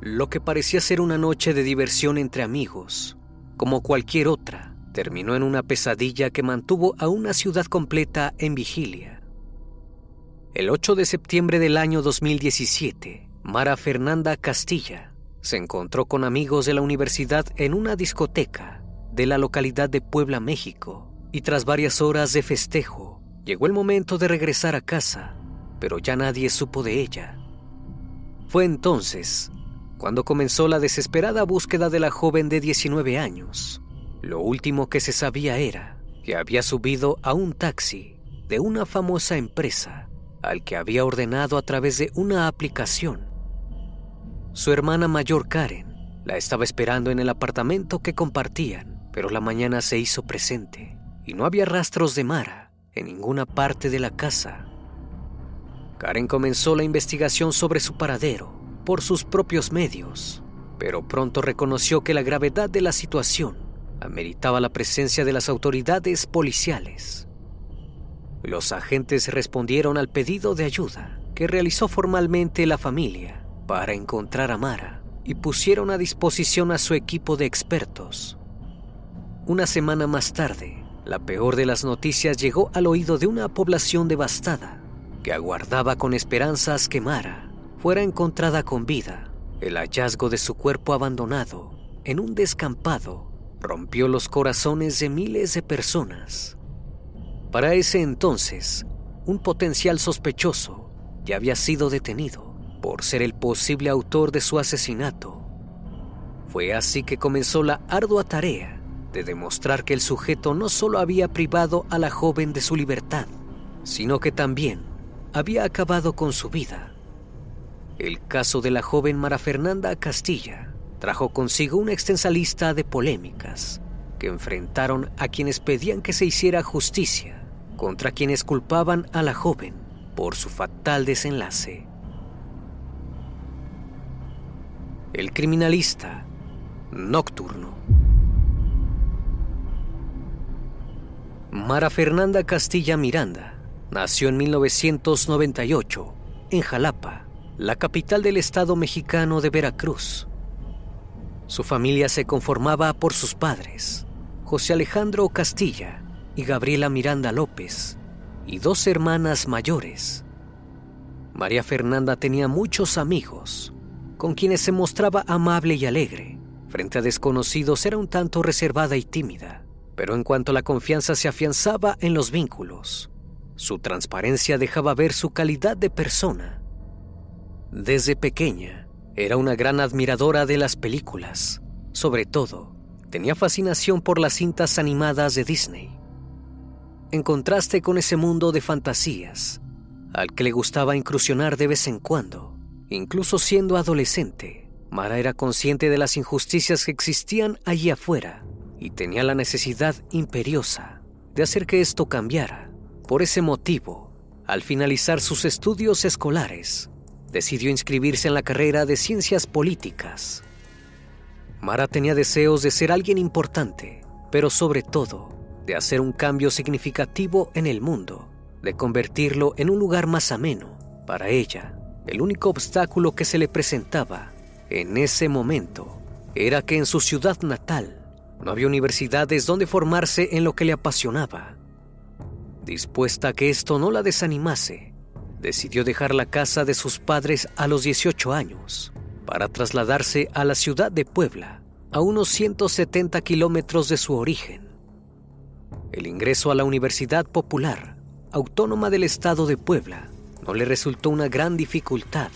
Lo que parecía ser una noche de diversión entre amigos, como cualquier otra, terminó en una pesadilla que mantuvo a una ciudad completa en vigilia. El 8 de septiembre del año 2017, Mara Fernanda Castilla se encontró con amigos de la universidad en una discoteca de la localidad de Puebla, México, y tras varias horas de festejo, llegó el momento de regresar a casa, pero ya nadie supo de ella. Fue entonces cuando comenzó la desesperada búsqueda de la joven de 19 años. Lo último que se sabía era que había subido a un taxi de una famosa empresa al que había ordenado a través de una aplicación. Su hermana mayor Karen la estaba esperando en el apartamento que compartían, pero la mañana se hizo presente y no había rastros de Mara en ninguna parte de la casa. Karen comenzó la investigación sobre su paradero por sus propios medios, pero pronto reconoció que la gravedad de la situación ameritaba la presencia de las autoridades policiales. Los agentes respondieron al pedido de ayuda que realizó formalmente la familia para encontrar a Mara y pusieron a disposición a su equipo de expertos. Una semana más tarde, la peor de las noticias llegó al oído de una población devastada que aguardaba con esperanzas que Mara fuera encontrada con vida. El hallazgo de su cuerpo abandonado en un descampado rompió los corazones de miles de personas. Para ese entonces, un potencial sospechoso ya había sido detenido por ser el posible autor de su asesinato. Fue así que comenzó la ardua tarea de demostrar que el sujeto no solo había privado a la joven de su libertad, sino que también había acabado con su vida. El caso de la joven Mara Fernanda Castilla trajo consigo una extensa lista de polémicas que enfrentaron a quienes pedían que se hiciera justicia contra quienes culpaban a la joven por su fatal desenlace. El criminalista nocturno. Mara Fernanda Castilla Miranda nació en 1998 en Jalapa, la capital del estado mexicano de Veracruz. Su familia se conformaba por sus padres, José Alejandro Castilla y Gabriela Miranda López, y dos hermanas mayores. María Fernanda tenía muchos amigos, con quienes se mostraba amable y alegre. Frente a desconocidos era un tanto reservada y tímida, pero en cuanto la confianza se afianzaba en los vínculos, su transparencia dejaba ver su calidad de persona. Desde pequeña, era una gran admiradora de las películas. Sobre todo, tenía fascinación por las cintas animadas de Disney. En contraste con ese mundo de fantasías, al que le gustaba incursionar de vez en cuando, incluso siendo adolescente, Mara era consciente de las injusticias que existían allí afuera y tenía la necesidad imperiosa de hacer que esto cambiara. Por ese motivo, al finalizar sus estudios escolares, decidió inscribirse en la carrera de Ciencias Políticas. Mara tenía deseos de ser alguien importante, pero sobre todo de hacer un cambio significativo en el mundo, de convertirlo en un lugar más ameno. Para ella, el único obstáculo que se le presentaba en ese momento era que en su ciudad natal no había universidades donde formarse en lo que le apasionaba. Dispuesta a que esto no la desanimase, decidió dejar la casa de sus padres a los 18 años para trasladarse a la ciudad de Puebla, a unos 170 kilómetros de su origen. El ingreso a la Universidad Popular, autónoma del estado de Puebla, no le resultó una gran dificultad,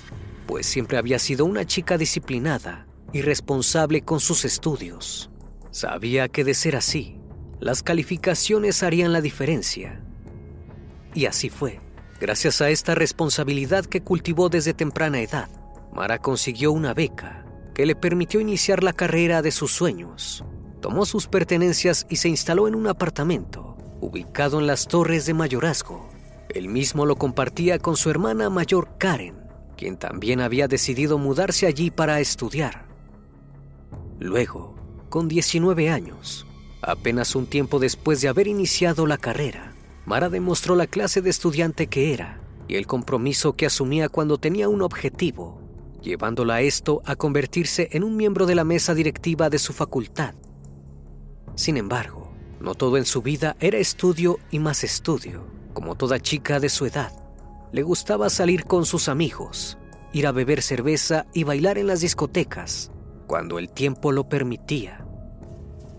pues siempre había sido una chica disciplinada y responsable con sus estudios. Sabía que de ser así, las calificaciones harían la diferencia. Y así fue. Gracias a esta responsabilidad que cultivó desde temprana edad, Mara consiguió una beca que le permitió iniciar la carrera de sus sueños. Tomó sus pertenencias y se instaló en un apartamento ubicado en las Torres de Mayorazgo. Él mismo lo compartía con su hermana mayor Karen, quien también había decidido mudarse allí para estudiar. Luego, con 19 años, apenas un tiempo después de haber iniciado la carrera, Mara demostró la clase de estudiante que era y el compromiso que asumía cuando tenía un objetivo, llevándola a esto a convertirse en un miembro de la mesa directiva de su facultad. Sin embargo, no todo en su vida era estudio y más estudio. Como toda chica de su edad, le gustaba salir con sus amigos, ir a beber cerveza y bailar en las discotecas, cuando el tiempo lo permitía.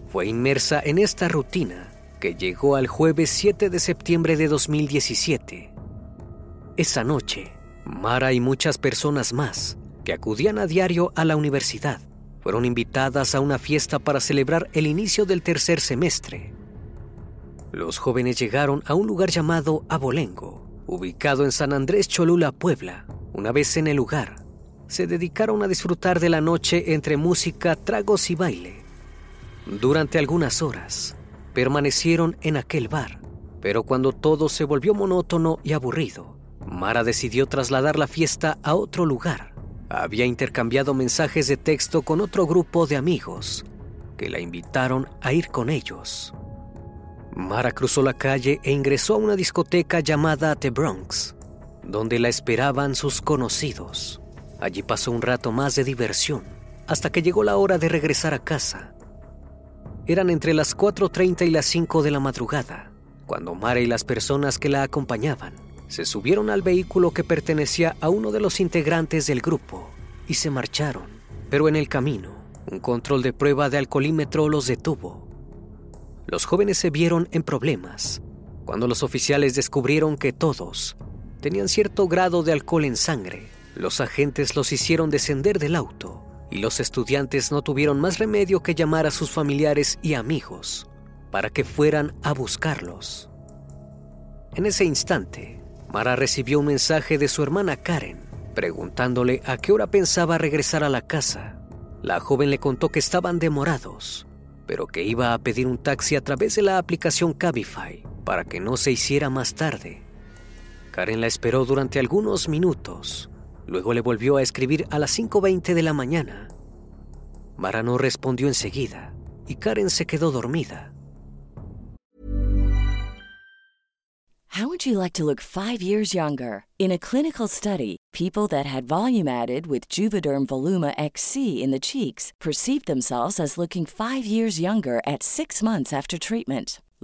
Fue inmersa en esta rutina llegó al jueves 7 de septiembre de 2017. Esa noche, Mara y muchas personas más que acudían a diario a la universidad fueron invitadas a una fiesta para celebrar el inicio del tercer semestre. Los jóvenes llegaron a un lugar llamado Abolengo, ubicado en San Andrés Cholula, Puebla. Una vez en el lugar, se dedicaron a disfrutar de la noche entre música, tragos y baile. Durante algunas horas, permanecieron en aquel bar, pero cuando todo se volvió monótono y aburrido, Mara decidió trasladar la fiesta a otro lugar. Había intercambiado mensajes de texto con otro grupo de amigos que la invitaron a ir con ellos. Mara cruzó la calle e ingresó a una discoteca llamada The Bronx, donde la esperaban sus conocidos. Allí pasó un rato más de diversión, hasta que llegó la hora de regresar a casa. Eran entre las 4.30 y las 5 de la madrugada, cuando Mara y las personas que la acompañaban se subieron al vehículo que pertenecía a uno de los integrantes del grupo y se marcharon. Pero en el camino, un control de prueba de alcoholímetro los detuvo. Los jóvenes se vieron en problemas cuando los oficiales descubrieron que todos tenían cierto grado de alcohol en sangre. Los agentes los hicieron descender del auto y los estudiantes no tuvieron más remedio que llamar a sus familiares y amigos para que fueran a buscarlos. En ese instante, Mara recibió un mensaje de su hermana Karen preguntándole a qué hora pensaba regresar a la casa. La joven le contó que estaban demorados, pero que iba a pedir un taxi a través de la aplicación Cabify para que no se hiciera más tarde. Karen la esperó durante algunos minutos Luego le volvió a escribir a las 5.20 de la mañana. Mara no respondió enseguida y Karen se quedó dormida. How would you like to look five years younger? In a clinical study, people that had volume added with Juvederm Voluma XC in the cheeks perceived themselves as looking five years younger at six months after treatment.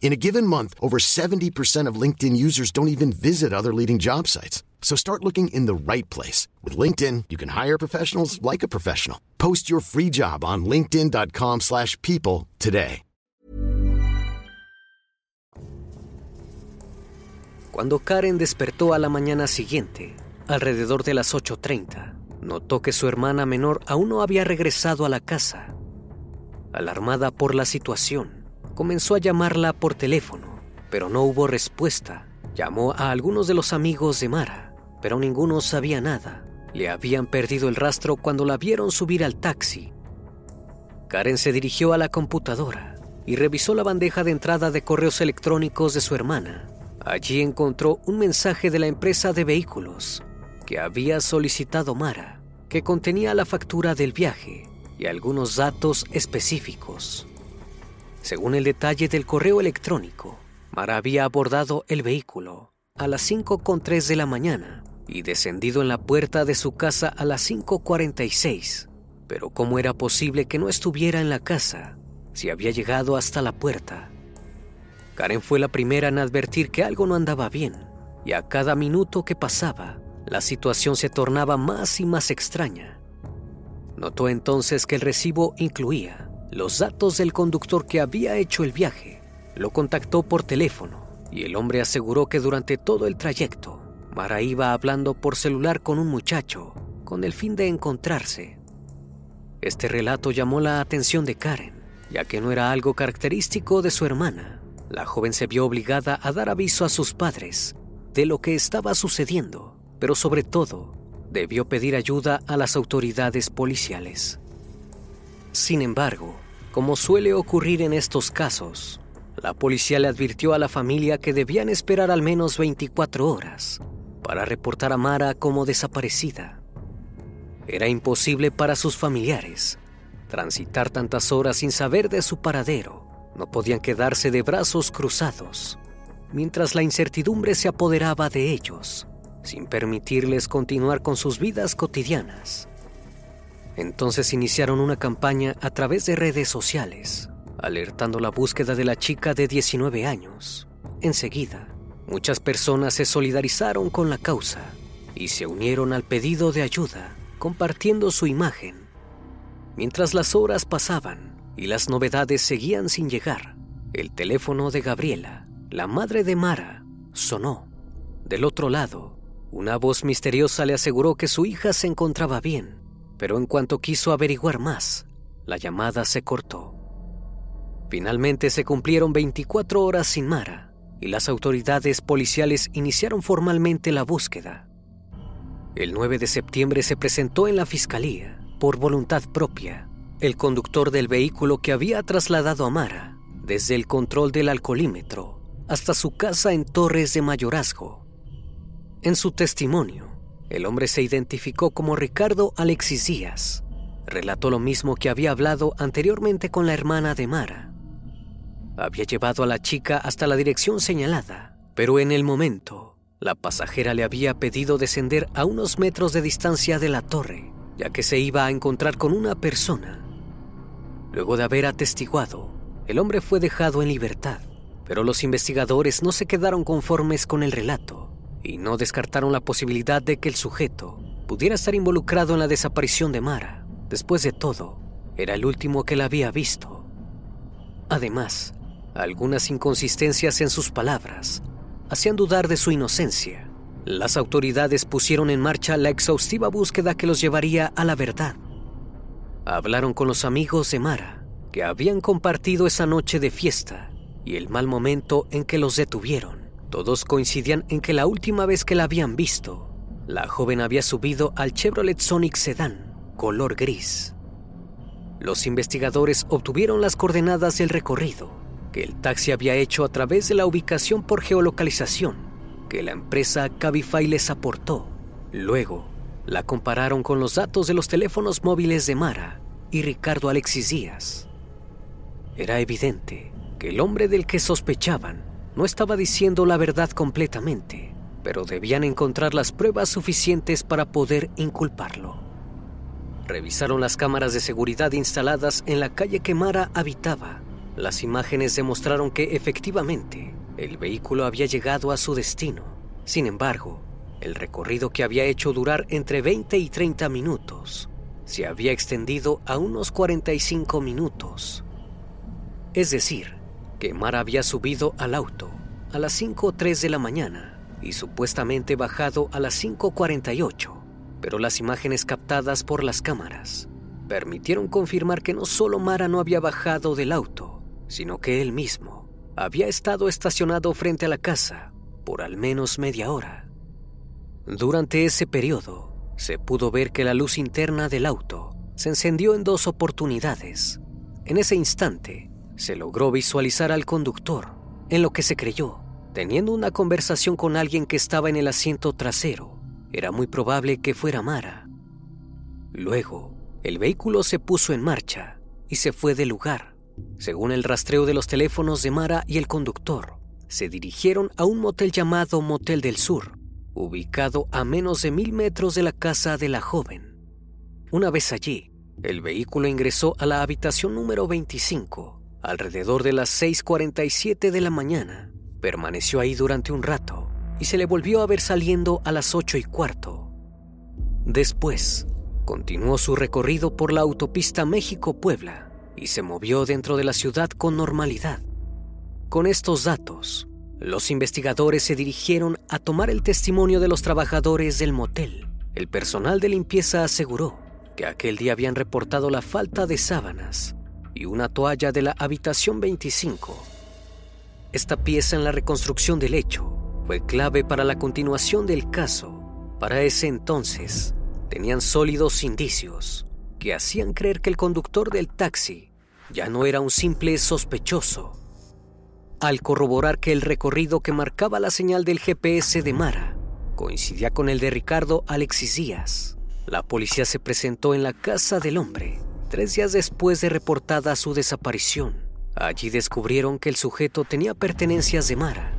In a given month, over 70% of LinkedIn users don't even visit other leading job sites. So start looking in the right place. With LinkedIn, you can hire professionals like a professional. Post your free job on linkedin.com slash people today. Cuando Karen despertó a la mañana siguiente, alrededor de las 8.30, notó que su hermana menor aún no había regresado a la casa. Alarmada por la situación, comenzó a llamarla por teléfono, pero no hubo respuesta. Llamó a algunos de los amigos de Mara, pero ninguno sabía nada. Le habían perdido el rastro cuando la vieron subir al taxi. Karen se dirigió a la computadora y revisó la bandeja de entrada de correos electrónicos de su hermana. Allí encontró un mensaje de la empresa de vehículos que había solicitado Mara, que contenía la factura del viaje y algunos datos específicos. Según el detalle del correo electrónico, Mara había abordado el vehículo a las 5.3 de la mañana y descendido en la puerta de su casa a las 5.46. Pero ¿cómo era posible que no estuviera en la casa si había llegado hasta la puerta? Karen fue la primera en advertir que algo no andaba bien y a cada minuto que pasaba, la situación se tornaba más y más extraña. Notó entonces que el recibo incluía los datos del conductor que había hecho el viaje. Lo contactó por teléfono y el hombre aseguró que durante todo el trayecto, Mara iba hablando por celular con un muchacho con el fin de encontrarse. Este relato llamó la atención de Karen, ya que no era algo característico de su hermana. La joven se vio obligada a dar aviso a sus padres de lo que estaba sucediendo, pero sobre todo debió pedir ayuda a las autoridades policiales. Sin embargo, como suele ocurrir en estos casos, la policía le advirtió a la familia que debían esperar al menos 24 horas para reportar a Mara como desaparecida. Era imposible para sus familiares transitar tantas horas sin saber de su paradero. No podían quedarse de brazos cruzados mientras la incertidumbre se apoderaba de ellos, sin permitirles continuar con sus vidas cotidianas. Entonces iniciaron una campaña a través de redes sociales, alertando la búsqueda de la chica de 19 años. Enseguida, muchas personas se solidarizaron con la causa y se unieron al pedido de ayuda, compartiendo su imagen. Mientras las horas pasaban y las novedades seguían sin llegar, el teléfono de Gabriela, la madre de Mara, sonó. Del otro lado, una voz misteriosa le aseguró que su hija se encontraba bien pero en cuanto quiso averiguar más, la llamada se cortó. Finalmente se cumplieron 24 horas sin Mara y las autoridades policiales iniciaron formalmente la búsqueda. El 9 de septiembre se presentó en la fiscalía, por voluntad propia, el conductor del vehículo que había trasladado a Mara desde el control del alcoholímetro hasta su casa en Torres de Mayorazgo. En su testimonio, el hombre se identificó como Ricardo Alexis Díaz. Relató lo mismo que había hablado anteriormente con la hermana de Mara. Había llevado a la chica hasta la dirección señalada, pero en el momento, la pasajera le había pedido descender a unos metros de distancia de la torre, ya que se iba a encontrar con una persona. Luego de haber atestiguado el hombre fue dejado en libertad, pero los investigadores no se quedaron conformes con el relato y no descartaron la posibilidad de que el sujeto pudiera estar involucrado en la desaparición de Mara. Después de todo, era el último que la había visto. Además, algunas inconsistencias en sus palabras hacían dudar de su inocencia. Las autoridades pusieron en marcha la exhaustiva búsqueda que los llevaría a la verdad. Hablaron con los amigos de Mara, que habían compartido esa noche de fiesta y el mal momento en que los detuvieron. Todos coincidían en que la última vez que la habían visto, la joven había subido al Chevrolet Sonic Sedan, color gris. Los investigadores obtuvieron las coordenadas del recorrido que el taxi había hecho a través de la ubicación por geolocalización que la empresa Cabify les aportó. Luego, la compararon con los datos de los teléfonos móviles de Mara y Ricardo Alexis Díaz. Era evidente que el hombre del que sospechaban no estaba diciendo la verdad completamente, pero debían encontrar las pruebas suficientes para poder inculparlo. Revisaron las cámaras de seguridad instaladas en la calle que Mara habitaba. Las imágenes demostraron que efectivamente el vehículo había llegado a su destino. Sin embargo, el recorrido que había hecho durar entre 20 y 30 minutos se había extendido a unos 45 minutos. Es decir, que Mara había subido al auto a las 5.03 de la mañana y supuestamente bajado a las 5.48, pero las imágenes captadas por las cámaras permitieron confirmar que no solo Mara no había bajado del auto, sino que él mismo había estado estacionado frente a la casa por al menos media hora. Durante ese periodo, se pudo ver que la luz interna del auto se encendió en dos oportunidades. En ese instante, se logró visualizar al conductor, en lo que se creyó, teniendo una conversación con alguien que estaba en el asiento trasero. Era muy probable que fuera Mara. Luego, el vehículo se puso en marcha y se fue del lugar. Según el rastreo de los teléfonos de Mara y el conductor, se dirigieron a un motel llamado Motel del Sur, ubicado a menos de mil metros de la casa de la joven. Una vez allí, el vehículo ingresó a la habitación número 25 Alrededor de las 6.47 de la mañana, permaneció ahí durante un rato y se le volvió a ver saliendo a las 8 y cuarto. Después, continuó su recorrido por la autopista México-Puebla y se movió dentro de la ciudad con normalidad. Con estos datos, los investigadores se dirigieron a tomar el testimonio de los trabajadores del motel. El personal de limpieza aseguró que aquel día habían reportado la falta de sábanas y una toalla de la habitación 25. Esta pieza en la reconstrucción del hecho fue clave para la continuación del caso. Para ese entonces, tenían sólidos indicios que hacían creer que el conductor del taxi ya no era un simple sospechoso. Al corroborar que el recorrido que marcaba la señal del GPS de Mara coincidía con el de Ricardo Alexis Díaz, la policía se presentó en la casa del hombre tres días después de reportada su desaparición. Allí descubrieron que el sujeto tenía pertenencias de Mara.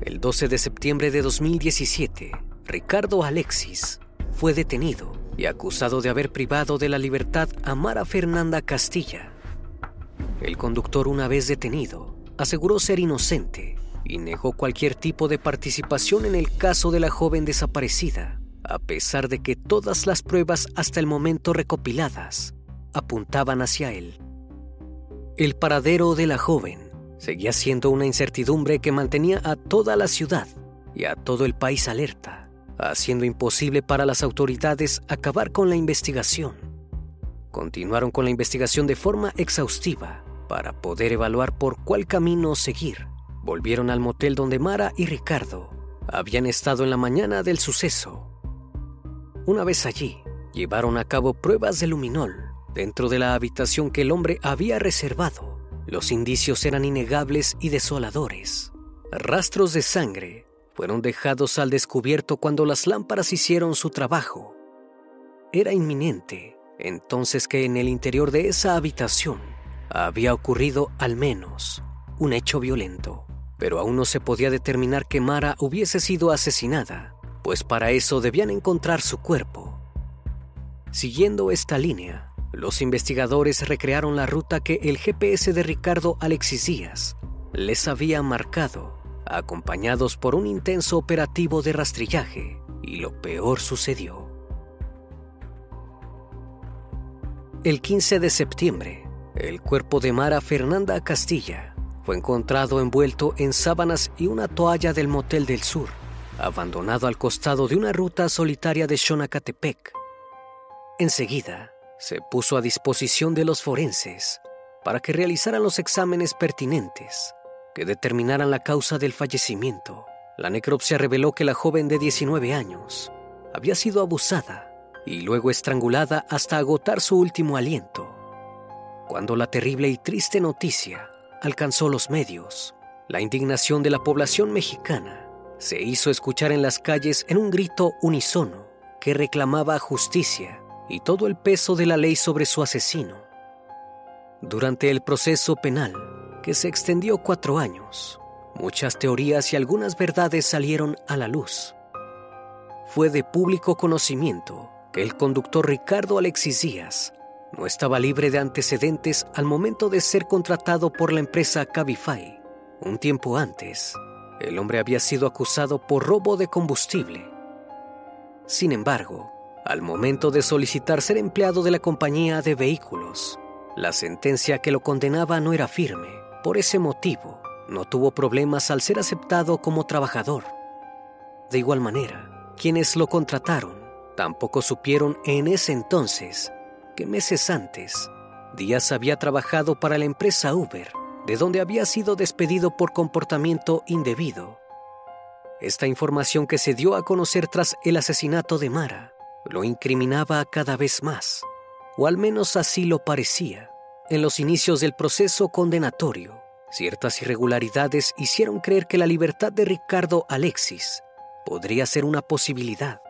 El 12 de septiembre de 2017, Ricardo Alexis fue detenido y acusado de haber privado de la libertad a Mara Fernanda Castilla. El conductor, una vez detenido, aseguró ser inocente y negó cualquier tipo de participación en el caso de la joven desaparecida, a pesar de que todas las pruebas hasta el momento recopiladas apuntaban hacia él. El paradero de la joven seguía siendo una incertidumbre que mantenía a toda la ciudad y a todo el país alerta, haciendo imposible para las autoridades acabar con la investigación. Continuaron con la investigación de forma exhaustiva para poder evaluar por cuál camino seguir. Volvieron al motel donde Mara y Ricardo habían estado en la mañana del suceso. Una vez allí, llevaron a cabo pruebas de luminol Dentro de la habitación que el hombre había reservado, los indicios eran innegables y desoladores. Rastros de sangre fueron dejados al descubierto cuando las lámparas hicieron su trabajo. Era inminente entonces que en el interior de esa habitación había ocurrido al menos un hecho violento, pero aún no se podía determinar que Mara hubiese sido asesinada, pues para eso debían encontrar su cuerpo. Siguiendo esta línea, los investigadores recrearon la ruta que el GPS de Ricardo Alexis Díaz les había marcado, acompañados por un intenso operativo de rastrillaje, y lo peor sucedió. El 15 de septiembre, el cuerpo de Mara Fernanda Castilla fue encontrado envuelto en sábanas y una toalla del Motel del Sur, abandonado al costado de una ruta solitaria de Xonacatepec. Enseguida, se puso a disposición de los forenses para que realizaran los exámenes pertinentes que determinaran la causa del fallecimiento. La necropsia reveló que la joven de 19 años había sido abusada y luego estrangulada hasta agotar su último aliento. Cuando la terrible y triste noticia alcanzó los medios, la indignación de la población mexicana se hizo escuchar en las calles en un grito unisono que reclamaba justicia y todo el peso de la ley sobre su asesino. Durante el proceso penal, que se extendió cuatro años, muchas teorías y algunas verdades salieron a la luz. Fue de público conocimiento que el conductor Ricardo Alexis Díaz no estaba libre de antecedentes al momento de ser contratado por la empresa Cabify. Un tiempo antes, el hombre había sido acusado por robo de combustible. Sin embargo, al momento de solicitar ser empleado de la compañía de vehículos. La sentencia que lo condenaba no era firme. Por ese motivo, no tuvo problemas al ser aceptado como trabajador. De igual manera, quienes lo contrataron tampoco supieron en ese entonces que meses antes, Díaz había trabajado para la empresa Uber, de donde había sido despedido por comportamiento indebido. Esta información que se dio a conocer tras el asesinato de Mara lo incriminaba cada vez más, o al menos así lo parecía. En los inicios del proceso condenatorio, ciertas irregularidades hicieron creer que la libertad de Ricardo Alexis podría ser una posibilidad.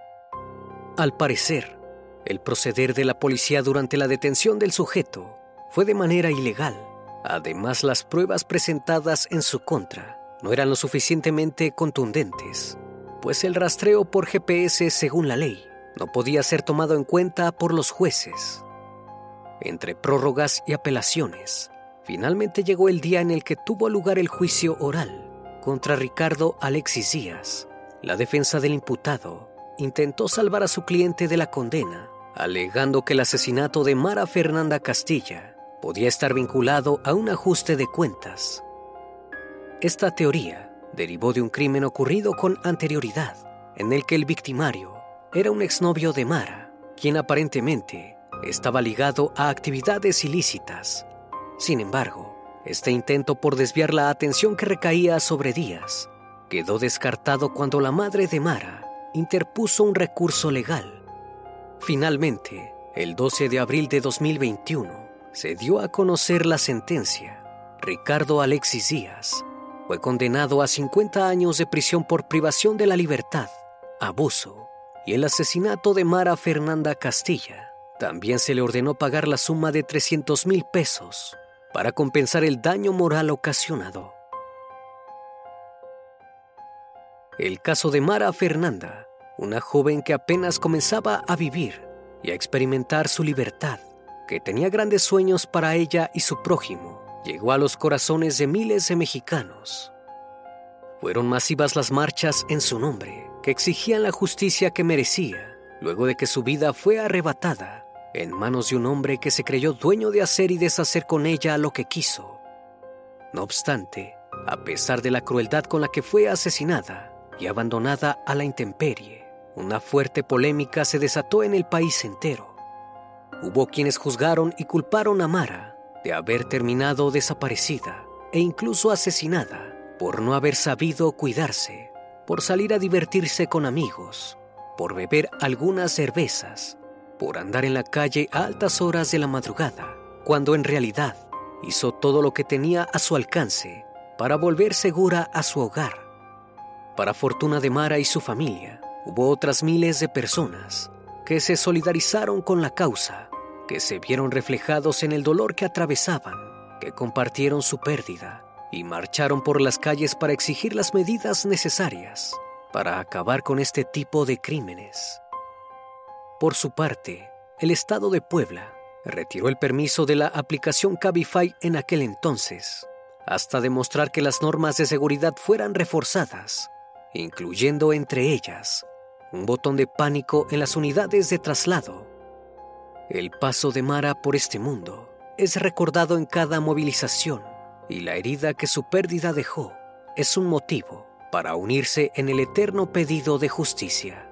Al parecer, el proceder de la policía durante la detención del sujeto fue de manera ilegal. Además, las pruebas presentadas en su contra no eran lo suficientemente contundentes, pues el rastreo por GPS, según la ley, no podía ser tomado en cuenta por los jueces. Entre prórrogas y apelaciones, finalmente llegó el día en el que tuvo lugar el juicio oral contra Ricardo Alexis Díaz. La defensa del imputado intentó salvar a su cliente de la condena, alegando que el asesinato de Mara Fernanda Castilla podía estar vinculado a un ajuste de cuentas. Esta teoría derivó de un crimen ocurrido con anterioridad, en el que el victimario era un exnovio de Mara, quien aparentemente estaba ligado a actividades ilícitas. Sin embargo, este intento por desviar la atención que recaía sobre Díaz quedó descartado cuando la madre de Mara interpuso un recurso legal. Finalmente, el 12 de abril de 2021, se dio a conocer la sentencia. Ricardo Alexis Díaz fue condenado a 50 años de prisión por privación de la libertad, abuso y el asesinato de Mara Fernanda Castilla. También se le ordenó pagar la suma de 300 mil pesos para compensar el daño moral ocasionado. El caso de Mara Fernanda, una joven que apenas comenzaba a vivir y a experimentar su libertad, que tenía grandes sueños para ella y su prójimo, llegó a los corazones de miles de mexicanos. Fueron masivas las marchas en su nombre que exigían la justicia que merecía luego de que su vida fue arrebatada en manos de un hombre que se creyó dueño de hacer y deshacer con ella lo que quiso. No obstante, a pesar de la crueldad con la que fue asesinada y abandonada a la intemperie, una fuerte polémica se desató en el país entero. Hubo quienes juzgaron y culparon a Mara de haber terminado desaparecida e incluso asesinada por no haber sabido cuidarse por salir a divertirse con amigos, por beber algunas cervezas, por andar en la calle a altas horas de la madrugada, cuando en realidad hizo todo lo que tenía a su alcance para volver segura a su hogar. Para fortuna de Mara y su familia, hubo otras miles de personas que se solidarizaron con la causa, que se vieron reflejados en el dolor que atravesaban, que compartieron su pérdida y marcharon por las calles para exigir las medidas necesarias para acabar con este tipo de crímenes. Por su parte, el Estado de Puebla retiró el permiso de la aplicación Cabify en aquel entonces, hasta demostrar que las normas de seguridad fueran reforzadas, incluyendo entre ellas un botón de pánico en las unidades de traslado. El paso de Mara por este mundo es recordado en cada movilización y la herida que su pérdida dejó es un motivo para unirse en el eterno pedido de justicia.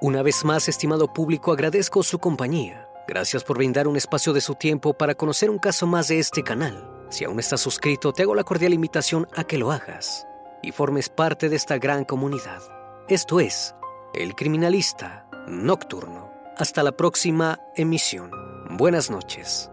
Una vez más, estimado público, agradezco su compañía. Gracias por brindar un espacio de su tiempo para conocer un caso más de este canal. Si aún estás suscrito, te hago la cordial invitación a que lo hagas y formes parte de esta gran comunidad. Esto es El Criminalista Nocturno. Hasta la próxima emisión. Buenas noches.